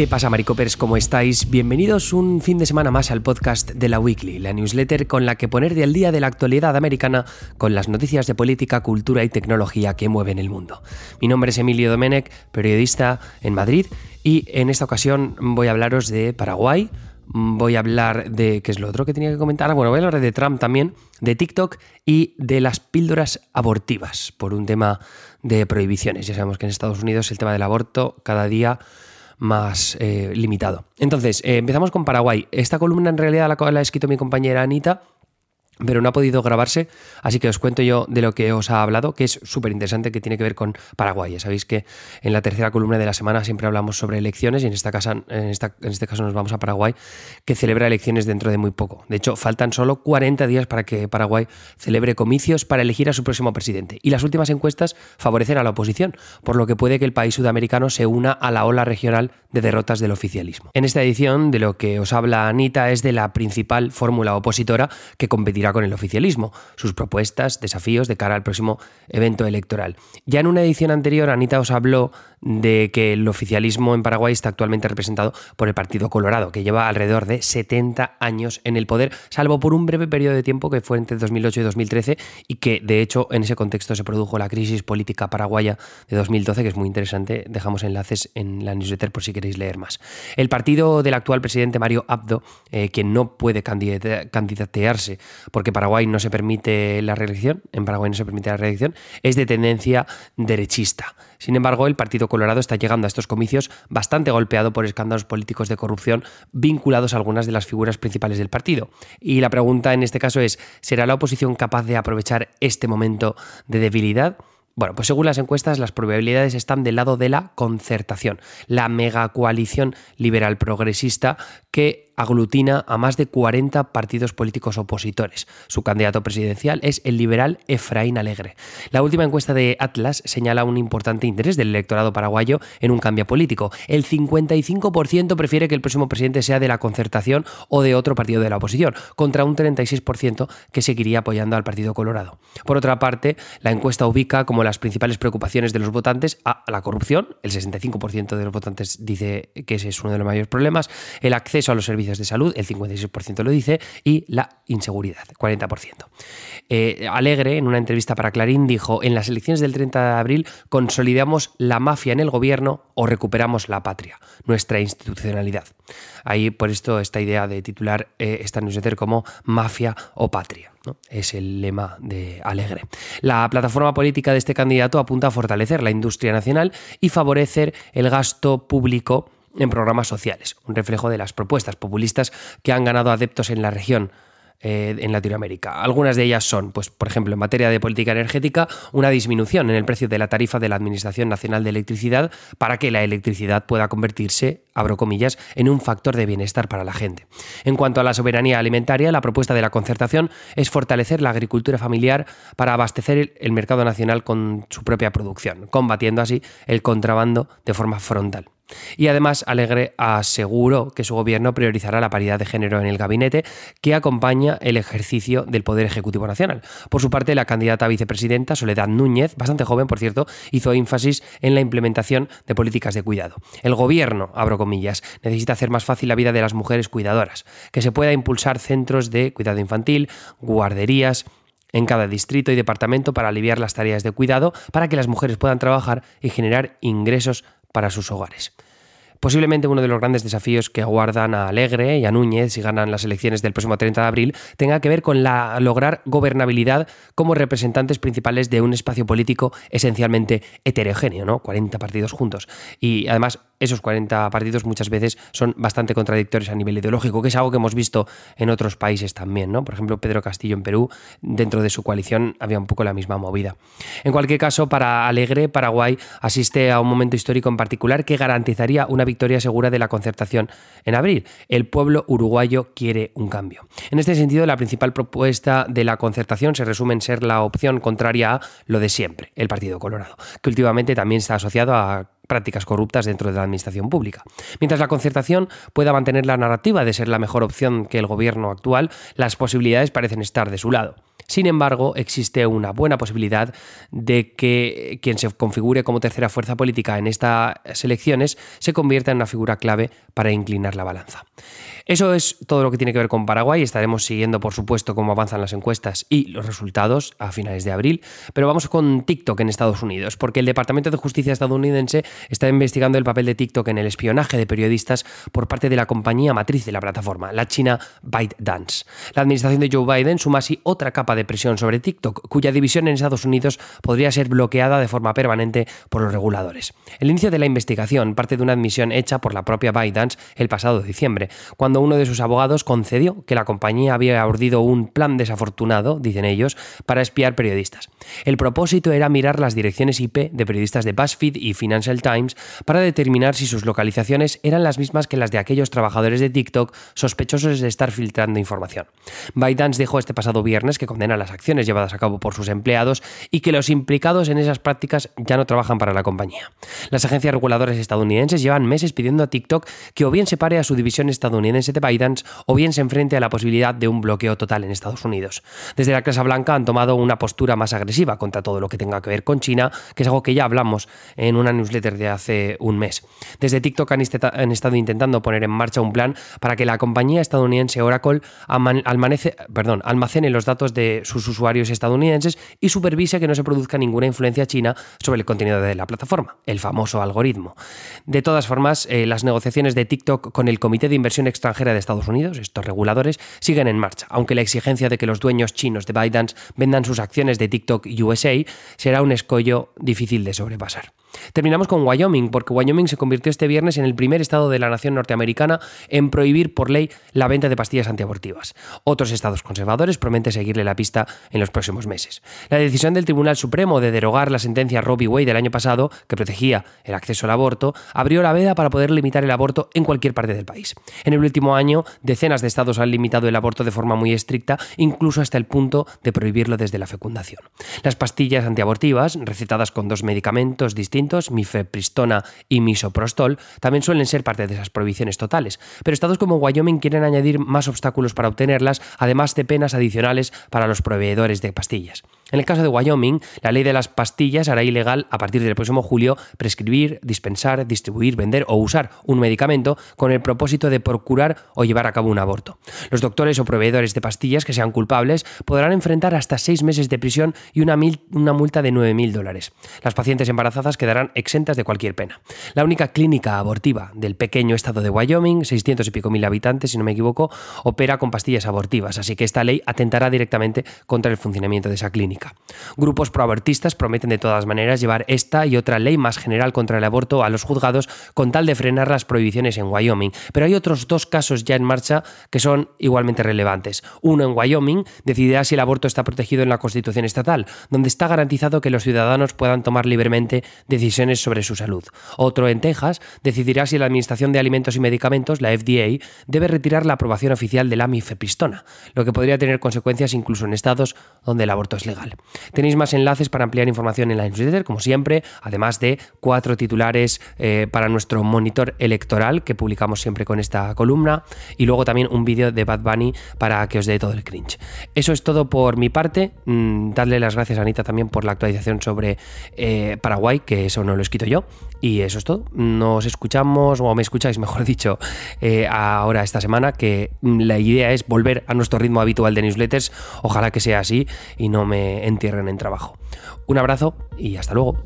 ¿Qué pasa, Maricopers? ¿Cómo estáis? Bienvenidos un fin de semana más al podcast de la Weekly, la newsletter con la que poner de al día de la actualidad americana con las noticias de política, cultura y tecnología que mueven el mundo. Mi nombre es Emilio Domenech, periodista en Madrid, y en esta ocasión voy a hablaros de Paraguay, voy a hablar de, ¿qué es lo otro que tenía que comentar? Bueno, voy a hablar de Trump también, de TikTok y de las píldoras abortivas, por un tema de prohibiciones. Ya sabemos que en Estados Unidos el tema del aborto cada día más eh, limitado. Entonces, eh, empezamos con Paraguay. Esta columna en realidad la, la ha escrito mi compañera Anita pero no ha podido grabarse, así que os cuento yo de lo que os ha hablado, que es súper interesante, que tiene que ver con Paraguay. Ya sabéis que en la tercera columna de la semana siempre hablamos sobre elecciones y en, esta casa, en, en este caso nos vamos a Paraguay, que celebra elecciones dentro de muy poco. De hecho, faltan solo 40 días para que Paraguay celebre comicios para elegir a su próximo presidente. Y las últimas encuestas favorecen a la oposición, por lo que puede que el país sudamericano se una a la ola regional de derrotas del oficialismo. En esta edición, de lo que os habla Anita es de la principal fórmula opositora que competirá con el oficialismo, sus propuestas, desafíos de cara al próximo evento electoral. Ya en una edición anterior, Anita os habló de que el oficialismo en Paraguay está actualmente representado por el Partido Colorado, que lleva alrededor de 70 años en el poder, salvo por un breve periodo de tiempo que fue entre 2008 y 2013 y que de hecho en ese contexto se produjo la crisis política paraguaya de 2012, que es muy interesante. Dejamos enlaces en la newsletter por si queréis leer más. El partido del actual presidente Mario Abdo, eh, que no puede candidatearse porque Paraguay no se permite la reelección, en Paraguay no se permite la reelección, es de tendencia derechista. Sin embargo, el Partido Colorado está llegando a estos comicios bastante golpeado por escándalos políticos de corrupción vinculados a algunas de las figuras principales del partido. Y la pregunta en este caso es, ¿será la oposición capaz de aprovechar este momento de debilidad? Bueno, pues según las encuestas, las probabilidades están del lado de la concertación, la megacoalición liberal progresista que aglutina a más de 40 partidos políticos opositores. Su candidato presidencial es el liberal Efraín Alegre. La última encuesta de Atlas señala un importante interés del electorado paraguayo en un cambio político. El 55% prefiere que el próximo presidente sea de la concertación o de otro partido de la oposición, contra un 36% que seguiría apoyando al Partido Colorado. Por otra parte, la encuesta ubica como las principales preocupaciones de los votantes a la corrupción, el 65% de los votantes dice que ese es uno de los mayores problemas, el acceso a los servicios de salud, el 56% lo dice, y la inseguridad, 40%. Eh, Alegre, en una entrevista para Clarín, dijo, en las elecciones del 30 de abril consolidamos la mafia en el gobierno o recuperamos la patria, nuestra institucionalidad. Ahí por esto esta idea de titular eh, esta newsletter como mafia o patria. Es el lema de Alegre. La plataforma política de este candidato apunta a fortalecer la industria nacional y favorecer el gasto público en programas sociales, un reflejo de las propuestas populistas que han ganado adeptos en la región. Eh, en Latinoamérica. Algunas de ellas son, pues, por ejemplo, en materia de política energética, una disminución en el precio de la tarifa de la Administración Nacional de Electricidad para que la electricidad pueda convertirse, abro comillas, en un factor de bienestar para la gente. En cuanto a la soberanía alimentaria, la propuesta de la concertación es fortalecer la agricultura familiar para abastecer el mercado nacional con su propia producción, combatiendo así el contrabando de forma frontal. Y además, Alegre aseguró que su gobierno priorizará la paridad de género en el gabinete que acompaña el ejercicio del Poder Ejecutivo Nacional. Por su parte, la candidata a vicepresidenta, Soledad Núñez, bastante joven por cierto, hizo énfasis en la implementación de políticas de cuidado. El gobierno, abro comillas, necesita hacer más fácil la vida de las mujeres cuidadoras, que se pueda impulsar centros de cuidado infantil, guarderías, en cada distrito y departamento para aliviar las tareas de cuidado para que las mujeres puedan trabajar y generar ingresos para sus hogares. Posiblemente uno de los grandes desafíos que aguardan a Alegre y a Núñez si ganan las elecciones del próximo 30 de abril tenga que ver con lograr gobernabilidad como representantes principales de un espacio político esencialmente heterogéneo, ¿no? 40 partidos juntos. Y además esos 40 partidos muchas veces son bastante contradictorios a nivel ideológico, que es algo que hemos visto en otros países también, ¿no? Por ejemplo, Pedro Castillo en Perú, dentro de su coalición había un poco la misma movida. En cualquier caso, para Alegre, Paraguay asiste a un momento histórico en particular que garantizaría una victoria segura de la concertación en abril. El pueblo uruguayo quiere un cambio. En este sentido, la principal propuesta de la concertación se resume en ser la opción contraria a lo de siempre, el Partido Colorado, que últimamente también está asociado a prácticas corruptas dentro de la administración pública. Mientras la concertación pueda mantener la narrativa de ser la mejor opción que el gobierno actual, las posibilidades parecen estar de su lado. Sin embargo, existe una buena posibilidad de que quien se configure como tercera fuerza política en estas elecciones se convierta en una figura clave para inclinar la balanza. Eso es todo lo que tiene que ver con Paraguay. Estaremos siguiendo, por supuesto, cómo avanzan las encuestas y los resultados a finales de abril. Pero vamos con TikTok en Estados Unidos, porque el Departamento de Justicia estadounidense está investigando el papel de TikTok en el espionaje de periodistas por parte de la compañía matriz de la plataforma, la china ByteDance. La administración de Joe Biden suma así otra capa de presión sobre TikTok, cuya división en Estados Unidos podría ser bloqueada de forma permanente por los reguladores. El inicio de la investigación parte de una admisión hecha por la propia ByteDance el pasado diciembre, cuando uno de sus abogados concedió que la compañía había urdido un plan desafortunado, dicen ellos, para espiar periodistas. El propósito era mirar las direcciones IP de periodistas de BuzzFeed y Financial Times para determinar si sus localizaciones eran las mismas que las de aquellos trabajadores de TikTok sospechosos de estar filtrando información. ByteDance dijo este pasado viernes que condena las acciones llevadas a cabo por sus empleados y que los implicados en esas prácticas ya no trabajan para la compañía. Las agencias reguladoras estadounidenses llevan meses pidiendo a TikTok que o bien separe a su división estadounidense de Bidens o bien se enfrente a la posibilidad de un bloqueo total en Estados Unidos. Desde la Casa Blanca han tomado una postura más agresiva contra todo lo que tenga que ver con China, que es algo que ya hablamos en una newsletter de hace un mes. Desde TikTok han, estado intentando poner en marcha un plan para que la compañía estadounidense Oracle almacene los datos de sus usuarios estadounidenses y supervise que no se produzca ninguna influencia china sobre el contenido de la plataforma, el famoso algoritmo. De todas formas, eh, las negociaciones de TikTok con el Comité de Inversión Extranjera de Estados Unidos, estos reguladores, siguen en marcha, aunque la exigencia de que los dueños chinos de ByteDance vendan sus acciones de TikTok USA será un escollo difícil de sobrepasar. Terminamos con Wyoming, porque Wyoming se convirtió este viernes en el primer estado de la nación norteamericana en prohibir por ley la venta de pastillas antiabortivas. Otros estados conservadores prometen seguirle la pista en los próximos meses. La decisión del Tribunal Supremo de derogar la sentencia Roe v. Wade del año pasado, que protegía el acceso al aborto, abrió la veda para poder limitar el aborto en cualquier parte del país. En el último año, decenas de estados han limitado el aborto de forma muy estricta, incluso hasta el punto de prohibirlo desde la fecundación. Las pastillas antiabortivas, recetadas con dos medicamentos distintos, mifepristona y misoprostol, también suelen ser parte de esas prohibiciones totales, pero estados como Wyoming quieren añadir más obstáculos para obtenerlas, además de penas adicionales para los proveedores de pastillas. En el caso de Wyoming, la ley de las pastillas hará ilegal a partir del próximo julio prescribir, dispensar, distribuir, vender o usar un medicamento con el propósito de procurar o llevar a cabo un aborto. Los doctores o proveedores de pastillas que sean culpables podrán enfrentar hasta seis meses de prisión y una, una multa de 9.000 dólares. Las pacientes embarazadas quedarán exentas de cualquier pena. La única clínica abortiva del pequeño estado de Wyoming, 600 y pico mil habitantes, si no me equivoco, opera con pastillas abortivas, así que esta ley atentará directamente contra el funcionamiento de esa clínica. Grupos proabortistas prometen de todas maneras llevar esta y otra ley más general contra el aborto a los juzgados con tal de frenar las prohibiciones en Wyoming, pero hay otros dos casos ya en marcha que son igualmente relevantes. Uno en Wyoming decidirá si el aborto está protegido en la Constitución estatal, donde está garantizado que los ciudadanos puedan tomar libremente decisiones sobre su salud. Otro en Texas decidirá si la Administración de Alimentos y Medicamentos, la FDA, debe retirar la aprobación oficial de la mifepristona, lo que podría tener consecuencias incluso en estados donde el aborto es legal. Tenéis más enlaces para ampliar información en la newsletter, como siempre, además de cuatro titulares eh, para nuestro monitor electoral que publicamos siempre con esta columna y luego también un vídeo de Bad Bunny para que os dé todo el cringe. Eso es todo por mi parte. Mm, dadle las gracias a Anita también por la actualización sobre eh, Paraguay, que eso no lo he escrito yo. Y eso es todo. Nos escuchamos, o me escucháis, mejor dicho, eh, ahora esta semana, que la idea es volver a nuestro ritmo habitual de newsletters. Ojalá que sea así y no me entierren en trabajo. Un abrazo y hasta luego.